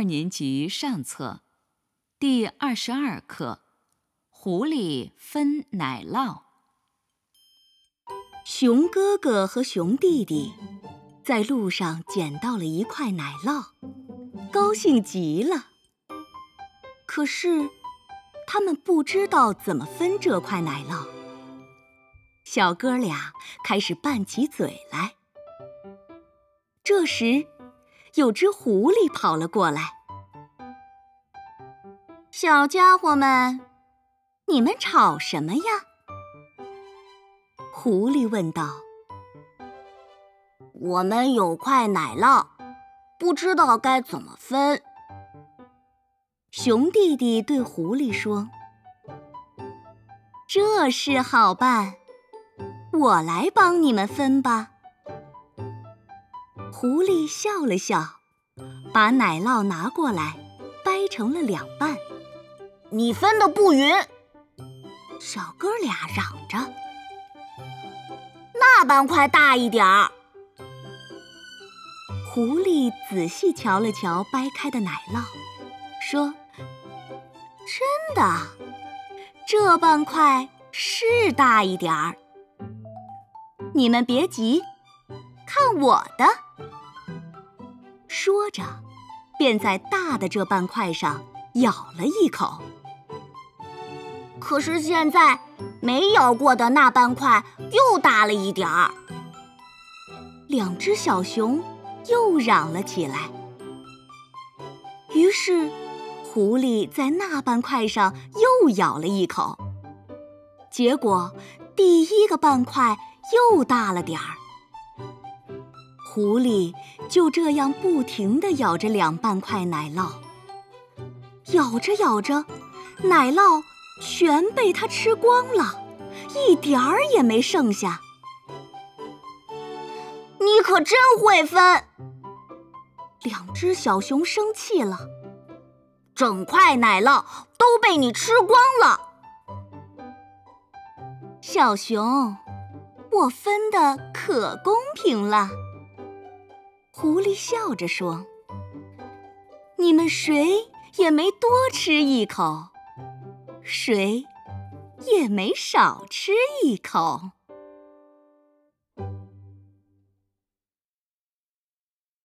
二年级上册第二十二课《狐狸分奶酪》。熊哥哥和熊弟弟在路上捡到了一块奶酪，高兴极了。可是，他们不知道怎么分这块奶酪。小哥俩开始拌起嘴来。这时，有只狐狸跑了过来。小家伙们，你们吵什么呀？狐狸问道。我们有块奶酪，不知道该怎么分。熊弟弟对狐狸说：“这事好办，我来帮你们分吧。”狐狸笑了笑，把奶酪拿过来，掰成了两半。你分的不匀，小哥俩嚷着。那半块大一点儿。狐狸仔细瞧了瞧掰开的奶酪，说：“真的，这半块是大一点儿。你们别急，看我的。”说着，便在大的这半块上咬了一口。可是现在没咬过的那半块又大了一点儿。两只小熊又嚷了起来。于是，狐狸在那半块上又咬了一口。结果，第一个半块又大了点儿。狐狸就这样不停地咬着两半块奶酪，咬着咬着，奶酪全被它吃光了，一点儿也没剩下。你可真会分！两只小熊生气了，整块奶酪都被你吃光了。小熊，我分的可公平了。狐狸笑着说：“你们谁也没多吃一口，谁也没少吃一口。”